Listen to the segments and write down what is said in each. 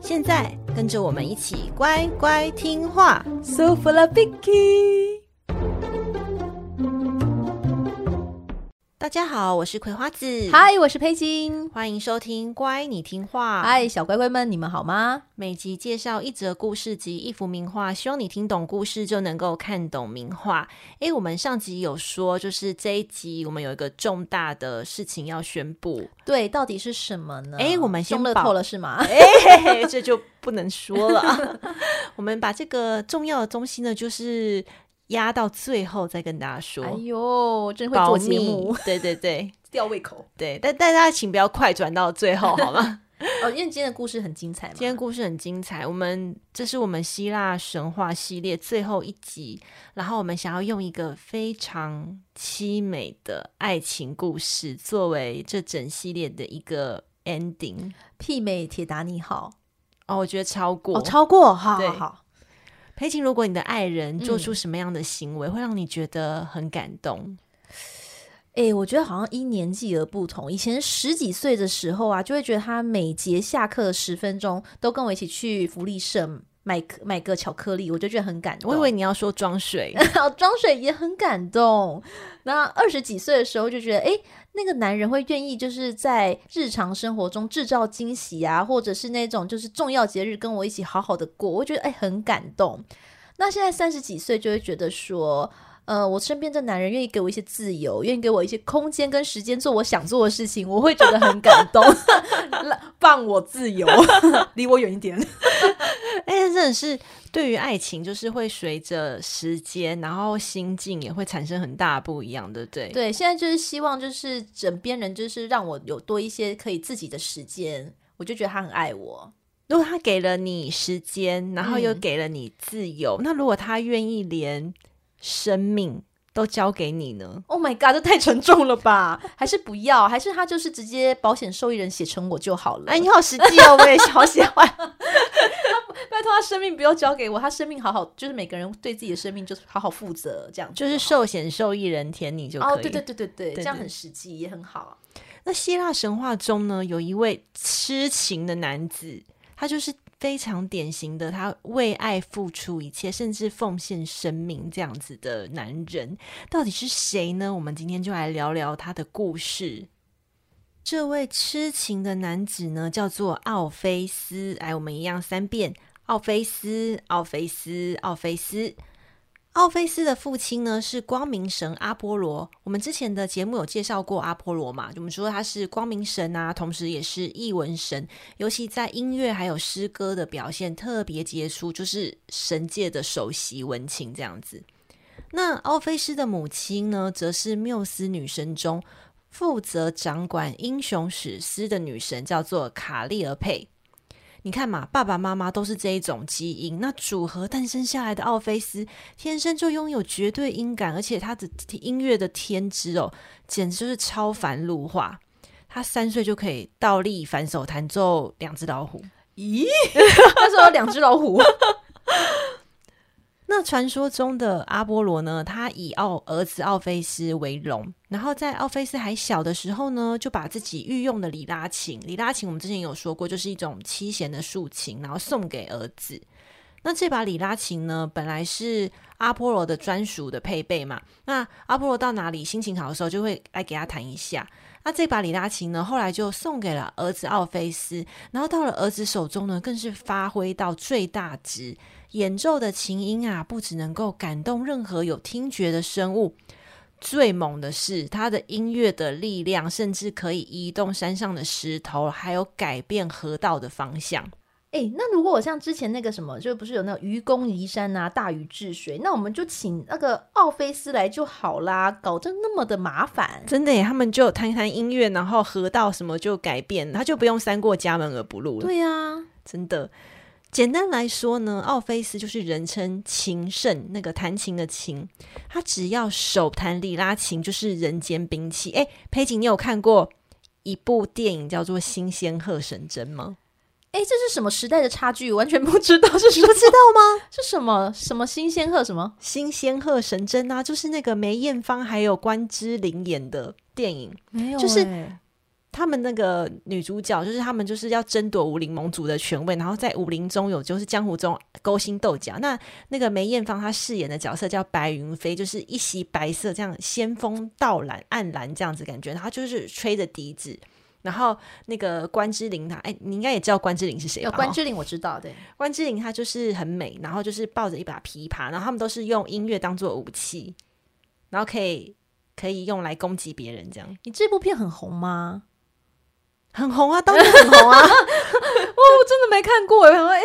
现在跟着我们一起乖乖听话，舒服了，Bicky。大家好，我是葵花子。嗨，我是佩金。欢迎收听《乖，你听话》。嗨，小乖乖们，你们好吗？每集介绍一则故事及一幅名画，希望你听懂故事就能够看懂名画。诶，我们上集有说，就是这一集我们有一个重大的事情要宣布。对，到底是什么呢？诶，我们先乐透了是吗？诶，这就不能说了。我们把这个重要的东西呢，就是。压到最后再跟大家说。哎呦，真会做节目，对对对，吊胃口。对，但但大家请不要快转到最后，好吗？哦，因为今天的故事很精彩嘛。今天故事很精彩，我们这是我们希腊神话系列最后一集，然后我们想要用一个非常凄美的爱情故事作为这整系列的一个 ending。媲美铁达尼号哦，我觉得超过，哦，超过，好好好。裴晴，如果你的爱人做出什么样的行为，嗯、会让你觉得很感动？哎、欸，我觉得好像因年纪而不同。以前十几岁的时候啊，就会觉得他每节下课的十分钟都跟我一起去福利社买买个巧克力，我就觉得很感动。我以为你要说装水，装水也很感动。那二十几岁的时候就觉得，哎、欸，那个男人会愿意就是在日常生活中制造惊喜啊，或者是那种就是重要节日跟我一起好好的过，我觉得哎、很感动。那现在三十几岁就会觉得说。呃，我身边的男人愿意给我一些自由，愿意给我一些空间跟时间做我想做的事情，我会觉得很感动。放我自由，离我远一点。哎、欸，真的是对于爱情，就是会随着时间，然后心境也会产生很大不一样的。对对，现在就是希望，就是枕边人，就是让我有多一些可以自己的时间，我就觉得他很爱我。如果他给了你时间，然后又给了你自由，嗯、那如果他愿意连。生命都交给你呢？Oh my god，这太沉重了吧？还是不要？还是他就是直接保险受益人写成我就好了？哎，你好实际哦，我也好喜欢。拜托他生命不要交给我，他生命好好，就是每个人对自己的生命就是好好负责，这样就是寿险受益人填你就可以。哦，对对对对对，这样很实际也很好。那希腊神话中呢，有一位痴情的男子，他就是。非常典型的，他为爱付出一切，甚至奉献生命这样子的男人，到底是谁呢？我们今天就来聊聊他的故事。这位痴情的男子呢，叫做奥菲斯。来，我们一样三遍：奥菲斯，奥菲斯，奥菲斯。奥菲斯的父亲呢，是光明神阿波罗。我们之前的节目有介绍过阿波罗嘛？我们说他是光明神啊，同时也是艺文神，尤其在音乐还有诗歌的表现特别杰出，就是神界的首席文青这样子。那奥菲斯的母亲呢，则是缪斯女神中负责掌管英雄史诗的女神，叫做卡利俄佩。你看嘛，爸爸妈妈都是这一种基因，那组合诞生下来的奥菲斯，天生就拥有绝对音感，而且他的音乐的天资哦，简直就是超凡入化。他三岁就可以倒立反手弹奏两只老虎，咦？他说有两只老虎。那传说中的阿波罗呢？他以奥儿子奥菲斯为荣，然后在奥菲斯还小的时候呢，就把自己御用的里拉琴，里拉琴我们之前有说过，就是一种七弦的竖琴，然后送给儿子。那这把里拉琴呢，本来是阿波罗的专属的配备嘛。那阿波罗到哪里心情好的时候，就会来给他弹一下。那这把李拉琴呢，后来就送给了儿子奥菲斯，然后到了儿子手中呢，更是发挥到最大值。演奏的琴音啊，不只能够感动任何有听觉的生物，最猛的是它的音乐的力量，甚至可以移动山上的石头，还有改变河道的方向。哎、欸，那如果我像之前那个什么，就不是有那个愚公移山啊，大禹治水，那我们就请那个奥菲斯来就好啦，搞得那么的麻烦。真的耶，他们就弹弹音乐，然后河道什么就改变，他就不用三过家门而不入了。对呀、啊，真的。简单来说呢，奥菲斯就是人称琴圣，那个弹琴的琴，他只要手弹里拉琴就是人间兵器。哎，裴景，你有看过一部电影叫做《新仙鹤神针》吗？哎，这是什么时代的差距？完全不知道是什么，不知道吗？是什么什么新仙鹤什么新仙鹤神针啊？就是那个梅艳芳还有关之琳演的电影，没有、欸，就是。他们那个女主角，就是他们就是要争夺武林盟主的权位，然后在武林中有就是江湖中勾心斗角。那那个梅艳芳她饰演的角色叫白云飞，就是一袭白色这样仙风道蔼、暗蓝这样子感觉，她就是吹着笛子。然后那个关之琳她，哎，你应该也知道关之琳是谁吧？关之琳我知道，对，关之琳她就是很美，然后就是抱着一把琵琶，然后他们都是用音乐当做武器，然后可以可以用来攻击别人这样。你这部片很红吗？很红啊，当 然很红啊！哇，我真的没看过，我想说，哎，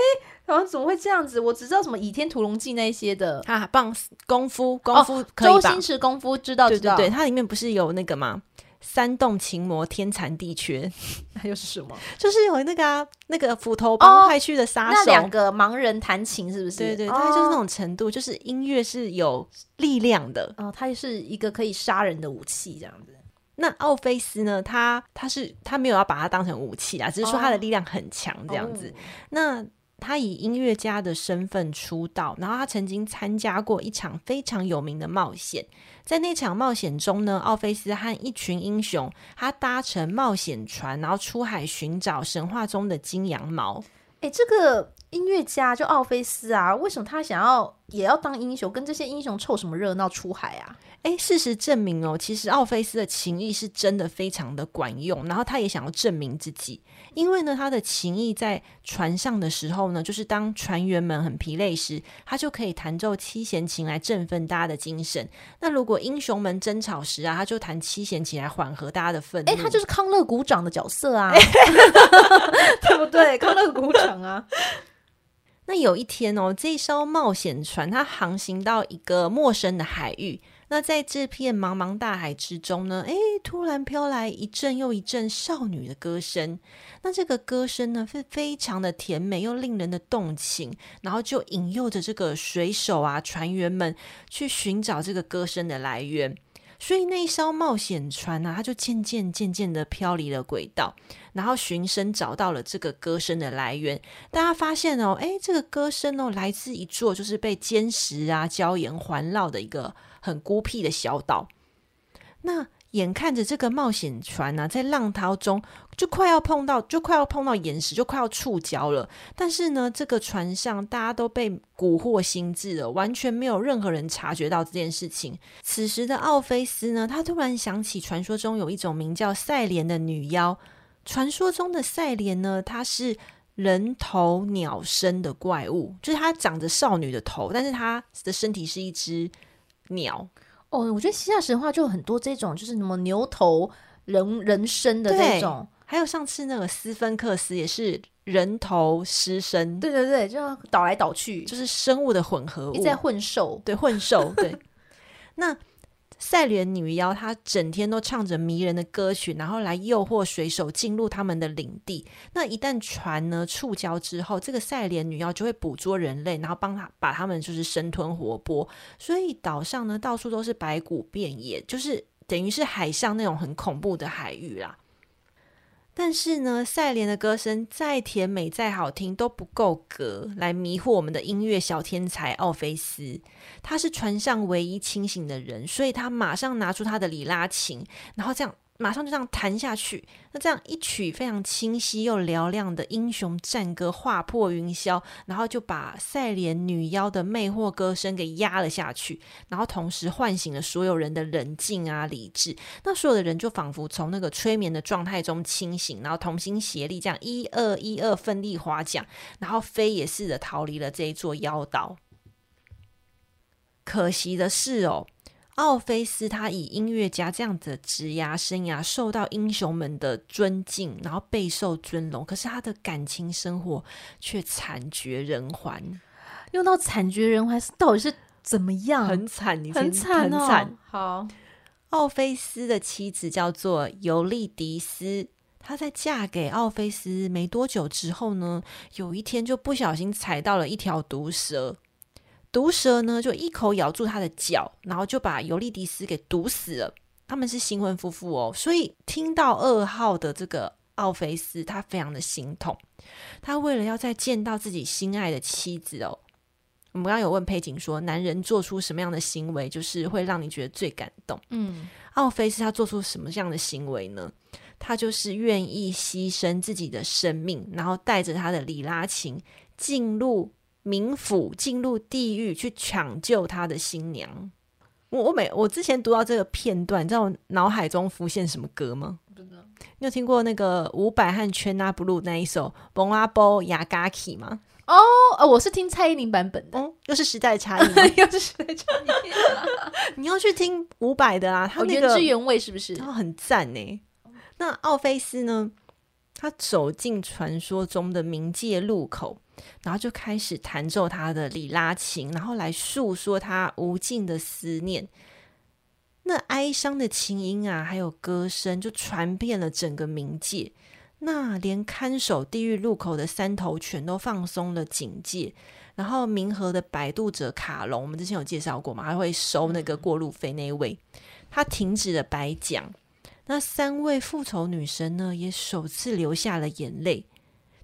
好像怎么会这样子？我只知道什么《倚天屠龙记》那些的啊，棒功夫功夫可以？周星驰功夫知道知道，对对对，它里面不是有那个吗？三洞琴魔天残地缺，那又是什么？就是有那个啊，那个斧头帮派去的杀手，那两个盲人弹琴是不是？对对，他就是那种程度，就是音乐是有力量的哦，它是一个可以杀人的武器，这样子。那奥菲斯呢？他他是他没有要把它当成武器啊，只是说他的力量很强这样子。Oh. 那他以音乐家的身份出道，然后他曾经参加过一场非常有名的冒险。在那场冒险中呢，奥菲斯和一群英雄，他搭乘冒险船，然后出海寻找神话中的金羊毛。哎，这个音乐家就奥菲斯啊，为什么他想要也要当英雄？跟这些英雄凑什么热闹出海啊？诶，事实证明哦，其实奥菲斯的情谊是真的非常的管用，然后他也想要证明自己，因为呢，他的情谊在船上的时候呢，就是当船员们很疲累时，他就可以弹奏七弦琴来振奋大家的精神。那如果英雄们争吵时啊，他就弹七弦琴来缓和大家的愤怒。诶，他就是康乐鼓掌的角色啊，对不对？康乐鼓掌啊。那有一天哦，这艘冒险船它航行到一个陌生的海域。那在这片茫茫大海之中呢，诶，突然飘来一阵又一阵少女的歌声。那这个歌声呢，是非常的甜美又令人的动情，然后就引诱着这个水手啊、船员们去寻找这个歌声的来源。所以那一艘冒险船呢，它就渐渐渐渐的飘离了轨道，然后寻声找到了这个歌声的来源。大家发现哦，哎，这个歌声哦，来自一座就是被坚石啊、礁岩环绕的一个。很孤僻的小岛，那眼看着这个冒险船呢、在浪涛中就快要碰到，就快要碰到岩石，就快要触礁了。但是呢，这个船上大家都被蛊惑心智了，完全没有任何人察觉到这件事情。此时的奥菲斯呢，他突然想起传说中有一种名叫赛莲的女妖。传说中的赛莲呢，她是人头鸟身的怪物，就是她长着少女的头，但是她的身体是一只。鸟哦，我觉得希腊神话就有很多这种，就是什么牛头人人身的这种，还有上次那个斯芬克斯也是人头狮身，对对对，就要倒来倒去，就是生物的混合物，在混兽，对混兽，对 那。赛莲女妖，她整天都唱着迷人的歌曲，然后来诱惑水手进入他们的领地。那一旦船呢触礁之后，这个赛莲女妖就会捕捉人类，然后帮他把他们就是生吞活剥。所以岛上呢到处都是白骨遍野，就是等于是海上那种很恐怖的海域啦。但是呢，赛莲的歌声再甜美、再好听都不够格来迷惑我们的音乐小天才奥菲斯。他是船上唯一清醒的人，所以他马上拿出他的里拉琴，然后这样。马上就这样弹下去，那这样一曲非常清晰又嘹亮的英雄战歌划破云霄，然后就把赛莲女妖的魅惑歌声给压了下去，然后同时唤醒了所有人的冷静啊理智。那所有的人就仿佛从那个催眠的状态中清醒，然后同心协力，这样一二一二奋力划桨，然后飞也似的逃离了这一座妖岛。可惜的是哦。奥菲斯他以音乐家这样子的职涯生涯受到英雄们的尊敬，然后备受尊荣。可是他的感情生活却惨绝人寰。用到惨绝人寰，到底是怎么样？很惨，你很惨哦。很惨。好，奥菲斯的妻子叫做尤利迪斯。她在嫁给奥菲斯没多久之后呢，有一天就不小心踩到了一条毒蛇，毒蛇呢就一口咬住他的脚，然后就把尤利迪斯给毒死了。他们是新婚夫妇哦，所以听到噩耗的这个奥菲斯，他非常的心痛。他为了要再见到自己心爱的妻子哦，我们刚刚有问佩景说，男人做出什么样的行为，就是会让你觉得最感动？嗯，奥菲斯他做出什么样的行为呢？他就是愿意牺牲自己的生命，然后带着他的里拉琴进入冥府，进入地狱去抢救他的新娘。我我每我之前读到这个片段，你知道我脑海中浮现什么歌吗？不知道。你有听过那个伍佰和 Chyna Blue 那一首《Bon A Bo Yagaki》吗？哦，呃，我是听蔡依林版本的，嗯，又是时代差异，又是时代差异。你要去听伍佰的啊，他那个、哦、原汁原味是不是？他很赞呢。那奥菲斯呢？他走进传说中的冥界路口，然后就开始弹奏他的里拉琴，然后来诉说他无尽的思念。那哀伤的琴音啊，还有歌声，就传遍了整个冥界。那连看守地狱路口的三头犬都放松了警戒。然后冥河的摆渡者卡隆，我们之前有介绍过嘛，还会收那个过路费那一位，他停止了白讲。那三位复仇女神呢，也首次流下了眼泪。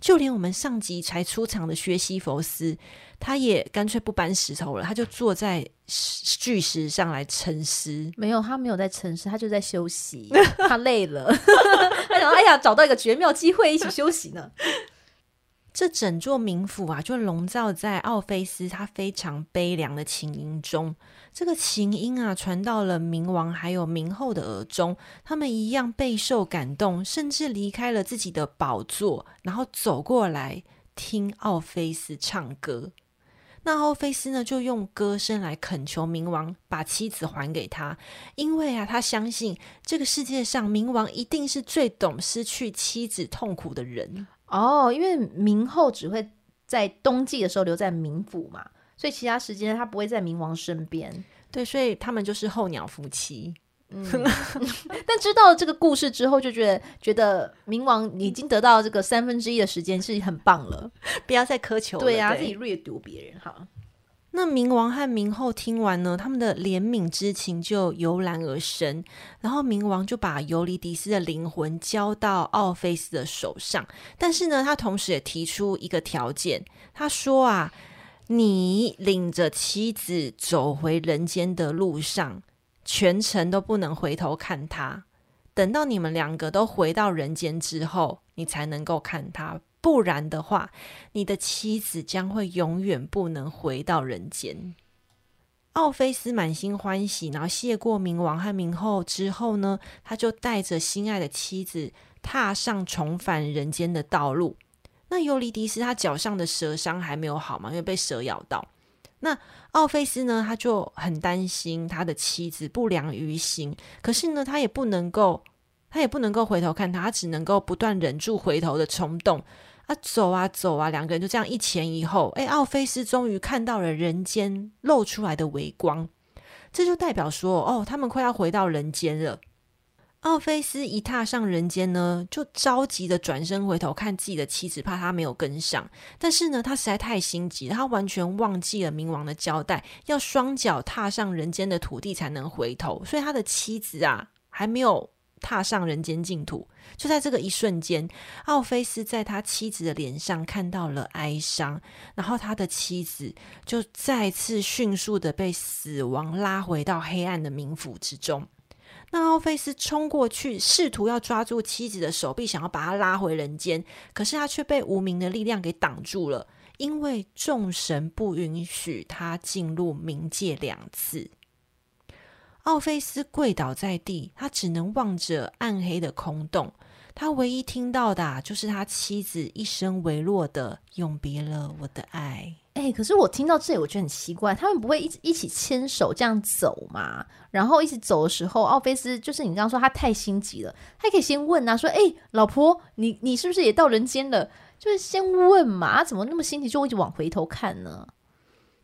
就连我们上集才出场的薛西佛斯，他也干脆不搬石头了，他就坐在巨石上来沉思。没有，他没有在沉思，他就在休息。他累了，他想：“哎呀，找到一个绝妙机会，一起休息呢。”这整座冥府啊，就笼罩在奥菲斯他非常悲凉的琴音中。这个琴音啊，传到了冥王还有冥后的耳中，他们一样备受感动，甚至离开了自己的宝座，然后走过来听奥菲斯唱歌。那奥菲斯呢，就用歌声来恳求冥王把妻子还给他，因为啊，他相信这个世界上冥王一定是最懂失去妻子痛苦的人。哦，因为冥后只会在冬季的时候留在冥府嘛，所以其他时间他不会在冥王身边。对，所以他们就是候鸟夫妻。嗯，但知道了这个故事之后，就觉得觉得冥王已经得到这个三分之一的时间是很棒了，不要再苛求了。对呀、啊，自己掠夺别人哈。那冥王和冥后听完呢，他们的怜悯之情就油然而生，然后冥王就把尤里迪斯的灵魂交到奥菲斯的手上，但是呢，他同时也提出一个条件，他说啊，你领着妻子走回人间的路上，全程都不能回头看他，等到你们两个都回到人间之后，你才能够看他。不然的话，你的妻子将会永远不能回到人间。奥菲斯满心欢喜，然后谢过冥王和冥后之后呢，他就带着心爱的妻子踏上重返人间的道路。那尤利迪斯他脚上的蛇伤还没有好嘛，因为被蛇咬到。那奥菲斯呢，他就很担心他的妻子不良于行，可是呢，他也不能够，他也不能够回头看他，他只能够不断忍住回头的冲动。啊，走啊走啊，两个人就这样一前一后。哎，奥菲斯终于看到了人间露出来的微光，这就代表说，哦，他们快要回到人间了。奥菲斯一踏上人间呢，就着急的转身回头看自己的妻子，怕他没有跟上。但是呢，他实在太心急，他完全忘记了冥王的交代，要双脚踏上人间的土地才能回头。所以他的妻子啊，还没有。踏上人间净土，就在这个一瞬间，奥菲斯在他妻子的脸上看到了哀伤，然后他的妻子就再次迅速的被死亡拉回到黑暗的冥府之中。那奥菲斯冲过去，试图要抓住妻子的手臂，想要把她拉回人间，可是他却被无名的力量给挡住了，因为众神不允许他进入冥界两次。奥菲斯跪倒在地，他只能望着暗黑的空洞。他唯一听到的，啊，就是他妻子一声微弱的“永别了，我的爱”。哎、欸，可是我听到这里，我觉得很奇怪，他们不会一一起牵手这样走吗？然后一起走的时候，奥菲斯就是你刚刚说他太心急了，他可以先问啊，说：“哎、欸，老婆，你你是不是也到人间了？”就是先问嘛，他怎么那么心急，就一直往回头看呢？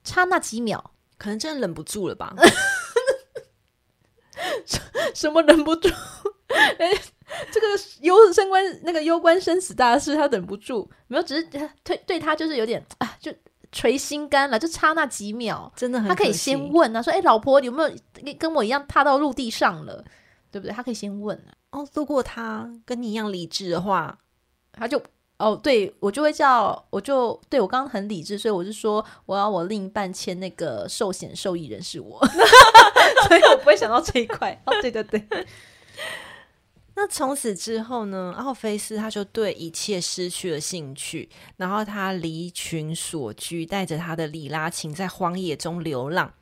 差那几秒，可能真的忍不住了吧。什么忍不住？这个攸生关那个攸关生死大事，他忍不住没有，只是对对他就是有点啊，就捶心肝了，就差那几秒，真的很。他可以先问啊，说：“哎，老婆，你有没有跟我一样踏到陆地上了？对不对？”他可以先问啊。哦，如果他跟你一样理智的话，他就哦，对我就会叫，我就对我刚刚很理智，所以我就说我要我另一半签那个寿险受益人是我，所以我不会想到这一块。哦，对对对。那从此之后呢，奥菲斯他就对一切失去了兴趣，然后他离群索居，带着他的里拉琴在荒野中流浪。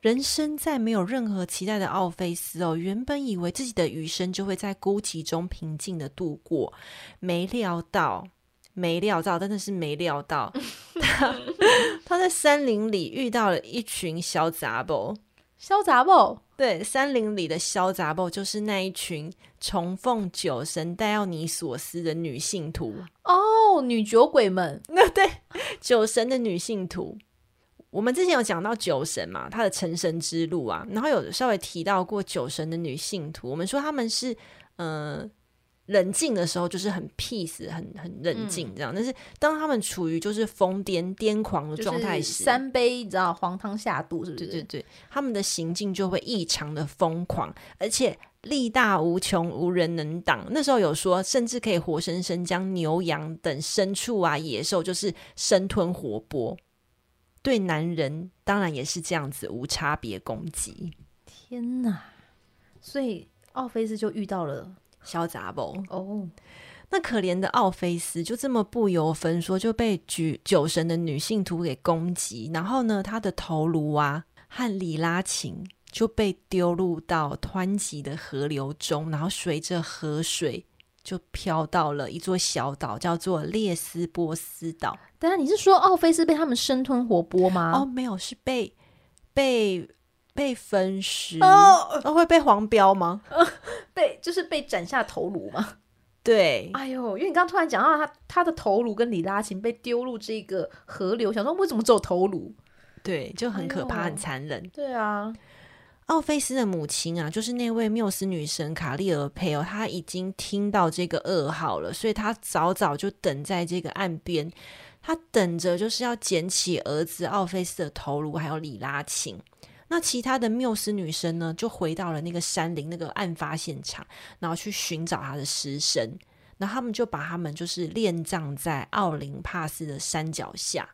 人生在没有任何期待的奥菲斯哦，原本以为自己的余生就会在孤寂中平静的度过，没料到，没料到，真的是没料到，他 他在森林里遇到了一群小杂宝。小杂暴，对，山林里的肖杂暴就是那一群崇奉酒神戴奥尼索斯的女信徒哦，女酒鬼们，那 对酒神的女信徒。我们之前有讲到酒神嘛，他的成神之路啊，然后有稍微提到过酒神的女信徒。我们说他们是呃。冷静的时候就是很 peace，很很冷静这样。嗯、但是当他们处于就是疯癫癫狂的状态时，三杯你知道黄汤下肚是不是？对对对，他们的行径就会异常的疯狂，而且力大无穷，无人能挡。那时候有说，甚至可以活生生将牛羊等牲畜啊、野兽就是生吞活剥。对男人当然也是这样子无差别攻击。天哪！所以奥菲斯就遇到了。小杂宝哦，那可怜的奥菲斯就这么不由分说就被举酒神的女信徒给攻击，然后呢，他的头颅啊和里拉琴就被丢入到湍急的河流中，然后随着河水就飘到了一座小岛，叫做列斯波斯岛。当然，你是说奥菲斯被他们生吞活剥吗？哦，没有，是被被。被分尸哦，哦，会被黄标吗？呃、被就是被斩下头颅吗？对，哎呦，因为你刚刚突然讲到他他的头颅跟里拉琴被丢入这个河流，想说为什么只有头颅？对，就很可怕，哎、很残忍。对啊，奥菲斯的母亲啊，就是那位缪斯女神卡利尔佩哦，她已经听到这个噩耗了，所以她早早就等在这个岸边，她等着就是要捡起儿子奥菲斯的头颅，还有里拉琴。那其他的缪斯女生呢，就回到了那个山林那个案发现场，然后去寻找她的尸身。然后他们就把他们就是殓葬在奥林帕斯的山脚下。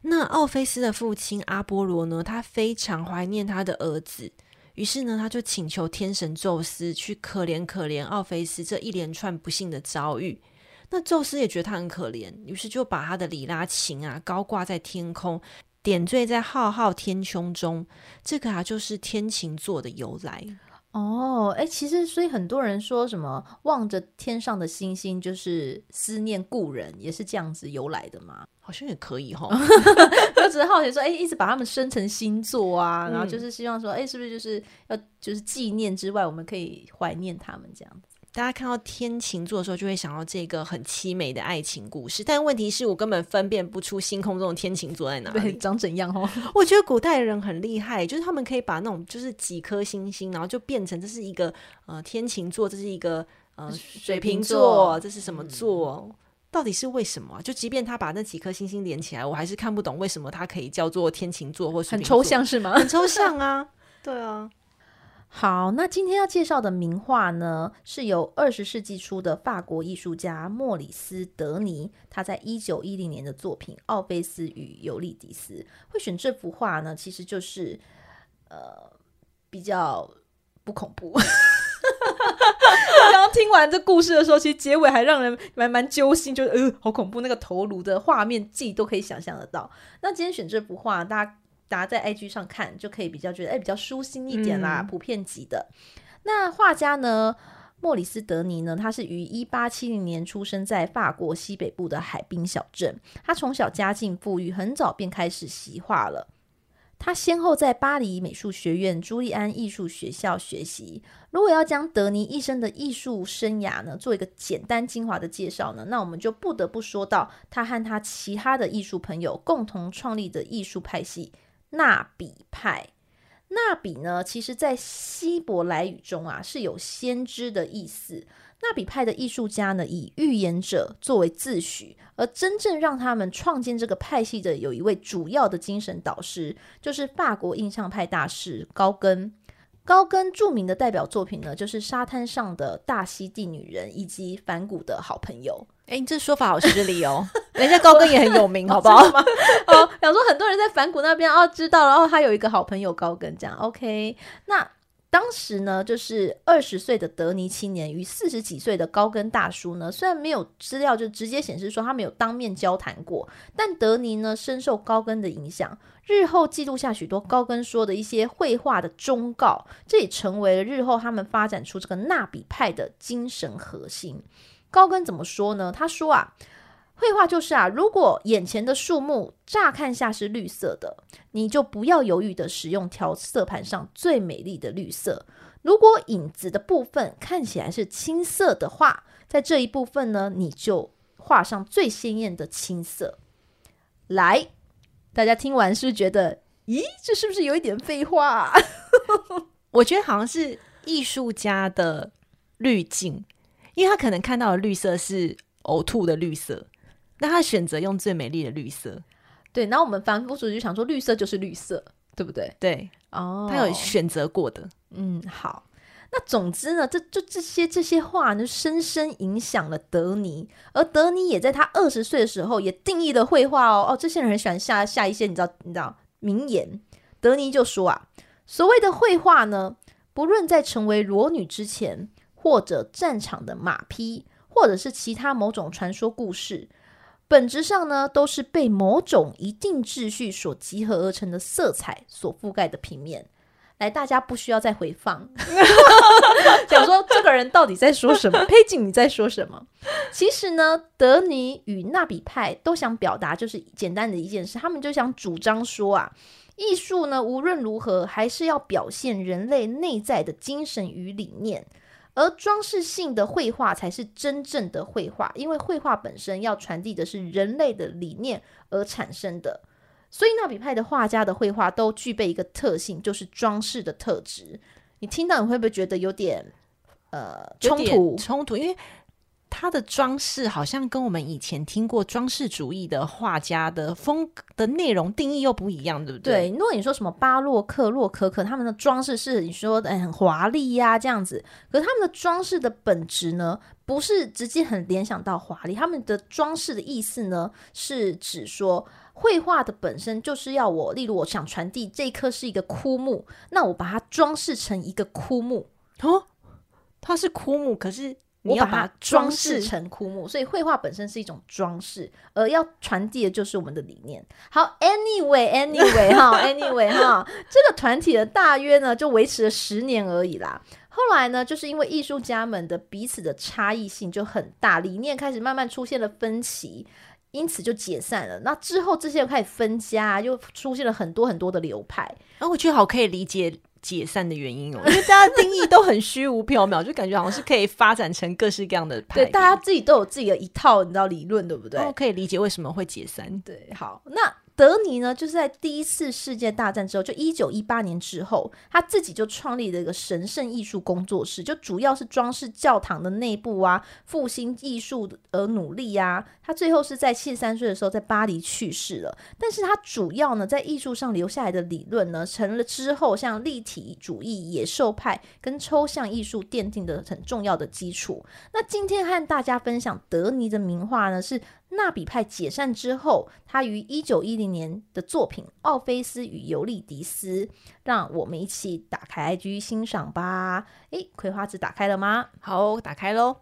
那奥菲斯的父亲阿波罗呢，他非常怀念他的儿子，于是呢，他就请求天神宙斯去可怜可怜奥菲斯这一连串不幸的遭遇。那宙斯也觉得他很可怜，于是就把他的里拉琴啊高挂在天空。点缀在浩浩天穹中，这个啊就是天琴座的由来哦。哎，其实所以很多人说什么望着天上的星星就是思念故人，也是这样子由来的嘛？好像也可以哈。我只是好奇说，哎，一直把他们生成星座啊，嗯、然后就是希望说，哎，是不是就是要就是纪念之外，我们可以怀念他们这样子。大家看到天琴座的时候，就会想到这个很凄美的爱情故事。但问题是我根本分辨不出星空中的天琴座在哪里，长怎样哦。我觉得古代人很厉害，就是他们可以把那种就是几颗星星，然后就变成这是一个呃天琴座，这是一个呃水瓶座，这是什么座？嗯、到底是为什么？就即便他把那几颗星星连起来，我还是看不懂为什么它可以叫做天琴座或水瓶座。很抽象是吗？很抽象啊，对啊。好，那今天要介绍的名画呢，是由二十世纪初的法国艺术家莫里斯·德尼，他在一九一零年的作品《奥菲斯与尤利迪斯》。会选这幅画呢，其实就是呃比较不恐怖。刚刚听完这故事的时候，其实结尾还让人蛮蛮揪心，就是呃好恐怖，那个头颅的画面自己都可以想象得到。那今天选这幅画，大家。大家在 IG 上看就可以比较觉得哎，比较舒心一点啦，嗯、普遍级的。那画家呢，莫里斯·德尼呢，他是于一八七零年出生在法国西北部的海滨小镇。他从小家境富裕，很早便开始习画了。他先后在巴黎美术学院、朱利安艺术学校学习。如果要将德尼一生的艺术生涯呢，做一个简单精华的介绍呢，那我们就不得不说到他和他其他的艺术朋友共同创立的艺术派系。纳比派，纳比呢，其实在希伯来语中啊是有先知的意思。纳比派的艺术家呢，以预言者作为自诩，而真正让他们创建这个派系的有一位主要的精神导师，就是法国印象派大师高更。高更著名的代表作品呢，就是《沙滩上的大溪地女人》以及梵谷的好朋友。哎，你这说法好失礼哦，人家高跟也很有名，好不好？哦，想说很多人在反谷那边哦知道，了哦他有一个好朋友高跟，这样 OK。那当时呢，就是二十岁的德尼青年与四十几岁的高跟大叔呢，虽然没有资料就直接显示说他们有当面交谈过，但德尼呢深受高跟的影响，日后记录下许多高跟说的一些绘画的忠告，这也成为了日后他们发展出这个纳比派的精神核心。高跟怎么说呢？他说啊。绘画就是啊，如果眼前的树木乍看下是绿色的，你就不要犹豫的使用调色盘上最美丽的绿色。如果影子的部分看起来是青色的话，在这一部分呢，你就画上最鲜艳的青色。来，大家听完是不是觉得，咦，这是不是有一点废话？我觉得好像是艺术家的滤镜，因为他可能看到的绿色是呕吐的绿色。那他选择用最美丽的绿色，对。然后我们凡夫俗子就想说，绿色就是绿色，对不对？对，哦，他有选择过的。嗯，好。那总之呢，这就这些这些话呢，深深影响了德尼。而德尼也在他二十岁的时候，也定义了绘画哦。哦，这些人很喜欢下下一些你知道你知道名言。德尼就说啊，所谓的绘画呢，不论在成为裸女之前，或者战场的马匹，或者是其他某种传说故事。本质上呢，都是被某种一定秩序所集合而成的色彩所覆盖的平面。来，大家不需要再回放，想说这个人到底在说什么？佩锦你在说什么？其实呢，德尼与纳比派都想表达，就是简单的一件事，他们就想主张说啊，艺术呢，无论如何还是要表现人类内在的精神与理念。而装饰性的绘画才是真正的绘画，因为绘画本身要传递的是人类的理念而产生的。所以纳比派的画家的绘画都具备一个特性，就是装饰的特质。你听到你会不会觉得有点呃冲突？冲突，因为。它的装饰好像跟我们以前听过装饰主义的画家的风格的内容定义又不一样，对不对？对，如果你说什么巴洛克、洛可可，他们的装饰是你说的很华丽呀这样子，可是他们的装饰的本质呢，不是直接很联想到华丽，他们的装饰的意思呢，是指说绘画的本身就是要我，例如我想传递这一棵是一个枯木，那我把它装饰成一个枯木哦，它是枯木，可是。你要把它装饰成枯木，所以绘画本身是一种装饰，而要传递的就是我们的理念。好，Anyway，Anyway 哈，Anyway 哈，这个团体的大约呢就维持了十年而已啦。后来呢，就是因为艺术家们的彼此的差异性就很大，理念开始慢慢出现了分歧，因此就解散了。那之后这些又开始分家，又出现了很多很多的流派。啊，我觉得好可以理解。解散的原因哦，因为大家定义都很虚无缥缈，就感觉好像是可以发展成各式各样的派。对，大家自己都有自己的一套，你知道理论对不对？可以理解为什么会解散。对，好，那。德尼呢，就是在第一次世界大战之后，就一九一八年之后，他自己就创立了一个神圣艺术工作室，就主要是装饰教堂的内部啊，复兴艺术而努力啊。他最后是在七十三岁的时候在巴黎去世了，但是他主要呢在艺术上留下来的理论呢，成了之后像立体主义、野兽派跟抽象艺术奠定的很重要的基础。那今天和大家分享德尼的名画呢是。纳比派解散之后，他于一九一零年的作品《奥菲斯与尤利迪斯》，让我们一起打开 IG 欣赏吧。诶，葵花籽打开了吗？好，打开喽。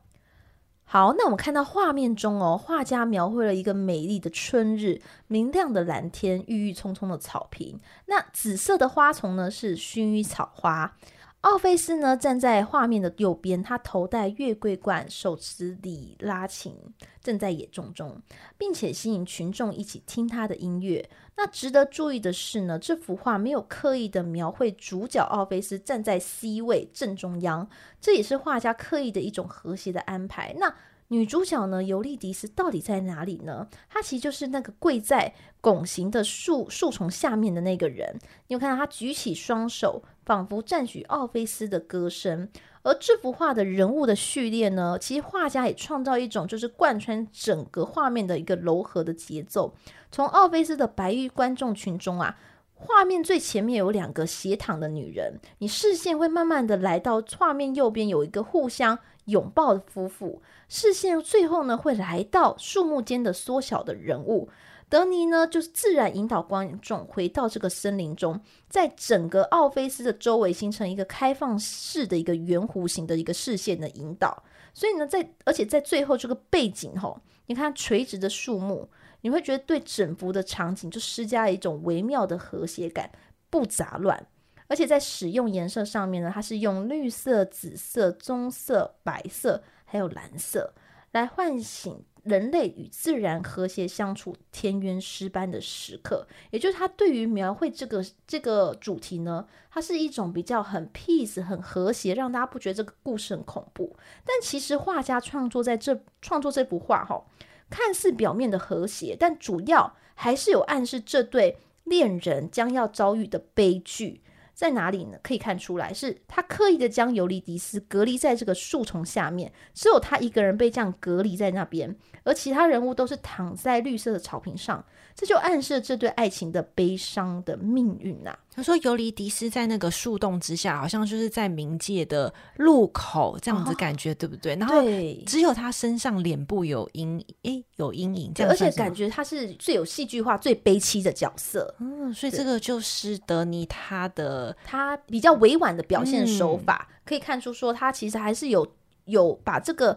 好，那我们看到画面中哦，画家描绘了一个美丽的春日，明亮的蓝天，郁郁葱葱的草坪。那紫色的花丛呢，是薰衣草花。奥菲斯呢，站在画面的右边，他头戴月桂冠，手持里拉琴，正在演奏中，并且吸引群众一起听他的音乐。那值得注意的是呢，这幅画没有刻意的描绘主角奥菲斯站在 C 位正中央，这也是画家刻意的一种和谐的安排。那女主角呢，尤利迪斯到底在哪里呢？她其实就是那个跪在拱形的树树丛下面的那个人。你有看到她举起双手，仿佛赞许奥菲斯的歌声。而这幅画的人物的序列呢，其实画家也创造一种就是贯穿整个画面的一个柔和的节奏。从奥菲斯的白玉观众群中啊，画面最前面有两个斜躺的女人，你视线会慢慢的来到画面右边有一个互相拥抱的夫妇。视线最后呢，会来到树木间的缩小的人物。德尼呢，就是自然引导观众回到这个森林中，在整个奥菲斯的周围形成一个开放式的一个圆弧形的一个视线的引导。所以呢，在而且在最后这个背景吼，你看垂直的树木，你会觉得对整幅的场景就施加了一种微妙的和谐感，不杂乱。而且在使用颜色上面呢，它是用绿色、紫色、棕色、白色。还有蓝色，来唤醒人类与自然和谐相处、天渊诗般的时刻。也就是他对于描绘这个这个主题呢，它是一种比较很 peace、很和谐，让大家不觉得这个故事很恐怖。但其实画家创作在这创作这幅画哈，看似表面的和谐，但主要还是有暗示这对恋人将要遭遇的悲剧。在哪里呢？可以看出来，是他刻意的将尤利迪斯隔离在这个树丛下面，只有他一个人被这样隔离在那边，而其他人物都是躺在绿色的草坪上。这就暗示这对爱情的悲伤的命运呐、啊。他说，尤利迪斯在那个树洞之下，好像就是在冥界的路口这样子感觉，哦、对不对？然后只有他身上脸部有阴，诶，有阴影，这样，而且感觉他是最有戏剧化、最悲戚的角色。嗯，所以这个就是德尼他的他比较委婉的表现手法，嗯、可以看出说他其实还是有有把这个。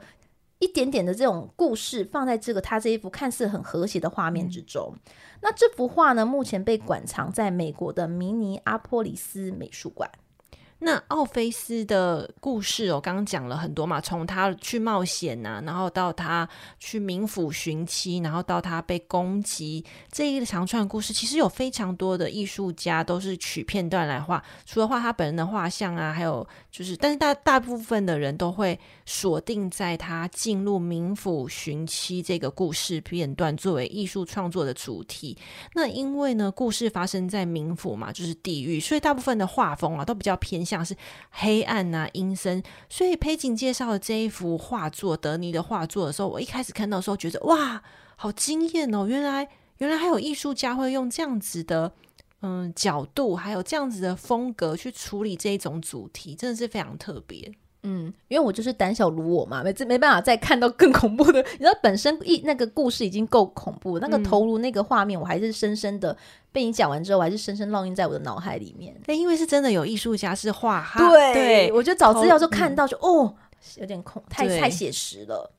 一点点的这种故事放在这个他这一幅看似很和谐的画面之中。嗯、那这幅画呢，目前被馆藏在美国的明尼阿波利斯美术馆。那奥菲斯的故事哦，刚刚讲了很多嘛，从他去冒险呐、啊，然后到他去冥府寻妻，然后到他被攻击这一长串故事，其实有非常多的艺术家都是取片段来画，除了画他本人的画像啊，还有就是，但是大大部分的人都会锁定在他进入冥府寻妻这个故事片段作为艺术创作的主题。那因为呢，故事发生在冥府嘛，就是地狱，所以大部分的画风啊都比较偏。像是黑暗呐、阴森，所以裴景介绍的这一幅画作，德尼的画作的时候，我一开始看到的时候觉得哇，好惊艳哦！原来原来还有艺术家会用这样子的嗯角度，还有这样子的风格去处理这一种主题，真的是非常特别。嗯，因为我就是胆小如我嘛，每次没办法再看到更恐怖的。你知道，本身一那个故事已经够恐怖，那个头颅那个画面，我还是深深的被你讲完之后，我还是深深烙印在我的脑海里面。那因为是真的有艺术家是画，对，对我就找资料就看到就，哦，有点恐，太太写实了。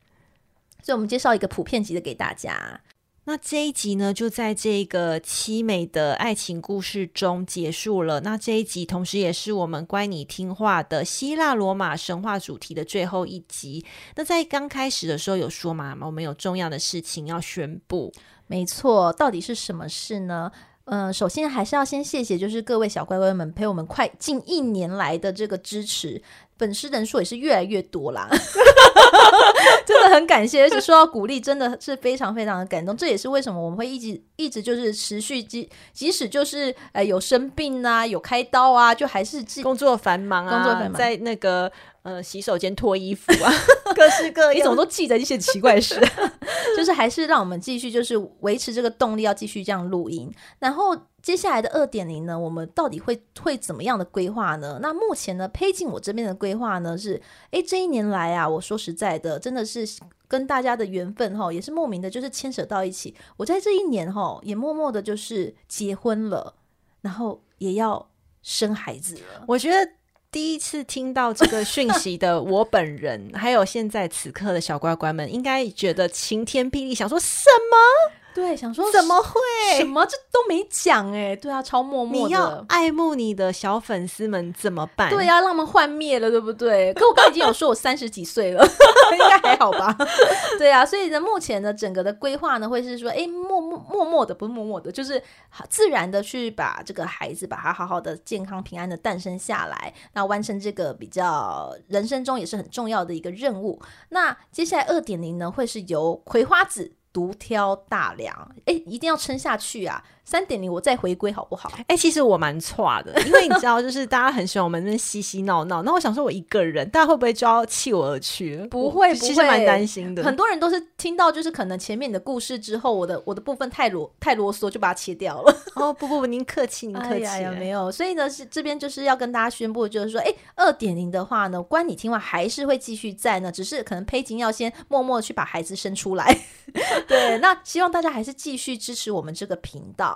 所以，我们介绍一个普遍级的给大家。那这一集呢，就在这个凄美的爱情故事中结束了。那这一集同时也是我们乖你听话的希腊罗马神话主题的最后一集。那在刚开始的时候有说嘛，我们有重要的事情要宣布。没错，到底是什么事呢？嗯、首先还是要先谢谢，就是各位小乖乖们陪我们快近一年来的这个支持。粉丝人数也是越来越多啦，真的很感谢，而且受到鼓励，真的是非常非常的感动。这也是为什么我们会一直一直就是持续，即即使就是呃有生病啊，有开刀啊，就还是工作繁忙啊，工作繁忙，在那个呃洗手间脱衣服啊，各式各样，你怎么都记得一些奇怪事，就是还是让我们继续就是维持这个动力，要继续这样录音，然后。接下来的二点零呢，我们到底会会怎么样的规划呢？那目前呢，裴景我这边的规划呢是，诶，这一年来啊，我说实在的，真的是跟大家的缘分哈，也是莫名的，就是牵扯到一起。我在这一年哈，也默默的就是结婚了，然后也要生孩子了。我觉得第一次听到这个讯息的我本人，还有现在此刻的小乖乖们，应该觉得晴天霹雳，想说什么？对，想说怎么会？什么这都没讲哎，对啊，超默默的。你要爱慕你的小粉丝们怎么办？对啊，让他们幻灭了，对不对？可我刚已经有说我三十几岁了，应该还好吧？对啊，所以呢，目前呢，整个的规划呢，会是说，哎，默默默默的，不是默默的，就是自然的去把这个孩子，把他好好的、健康平安的诞生下来，那完成这个比较人生中也是很重要的一个任务。那接下来二点零呢，会是由葵花子独挑大梁，哎，一定要撑下去啊！三点零，我再回归好不好？哎、欸，其实我蛮差的，因为你知道，就是大家很喜欢我们那边嬉嬉闹闹。那我想说，我一个人，大家会不会就要弃我而去？不会，其实蛮担心的。很多人都是听到就是可能前面你的故事之后，我的我的部分太啰太啰嗦，就把它切掉了。哦，不不不，您客气，您客气。哎呀，没有。所以呢，是这边就是要跟大家宣布，就是说，哎，二点零的话呢，关你听完还是会继续在呢，只是可能佩金要先默默的去把孩子生出来。对，那希望大家还是继续支持我们这个频道。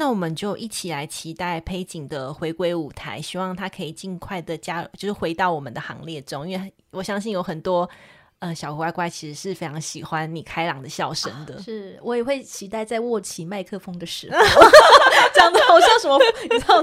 那我们就一起来期待佩锦的回归舞台，希望他可以尽快的加，就是回到我们的行列中。因为我相信有很多呃小乖乖其实是非常喜欢你开朗的笑声的。啊、是我也会期待在握起麦克风的时候，讲的好像什么，你知道，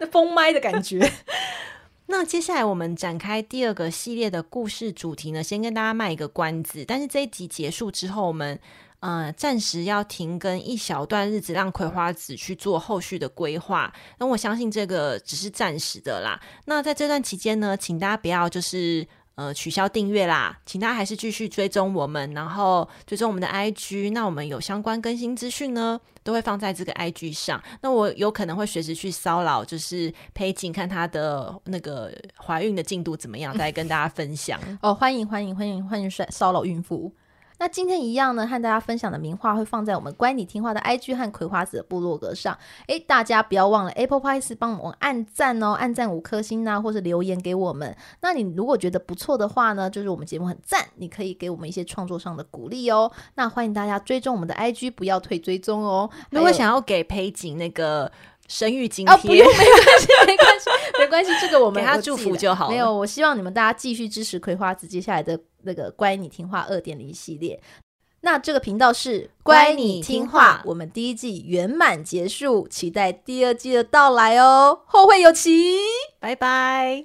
那封麦的感觉。那接下来我们展开第二个系列的故事主题呢，先跟大家卖一个关子。但是这一集结束之后，我们。呃，暂时要停更一小段日子，让葵花籽去做后续的规划。那我相信这个只是暂时的啦。那在这段期间呢，请大家不要就是呃取消订阅啦，请大家还是继续追踪我们，然后追踪我们的 IG。那我们有相关更新资讯呢，都会放在这个 IG 上。那我有可能会随时去骚扰，就是佩锦看她的那个怀孕的进度怎么样，再跟大家分享。哦，欢迎欢迎欢迎欢迎骚扰孕妇。那今天一样呢，和大家分享的名画会放在我们乖你听话的 IG 和葵花子的部落格上。诶，大家不要忘了 Apple Podcast 帮我们按赞哦，按赞五颗星呐、啊，或是留言给我们。那你如果觉得不错的话呢，就是我们节目很赞，你可以给我们一些创作上的鼓励哦。那欢迎大家追踪我们的 IG，不要退追踪哦。如果想要给裴景那个生育津贴，哦，不用，没关系，没关系，没关系，这个我们给他祝福就好。没有，我希望你们大家继续支持葵花子接下来的。那个乖你听话二点零系列，那这个频道是乖你听话，我们第一季圆满结束，期待第二季的到来哦，后会有期，拜拜。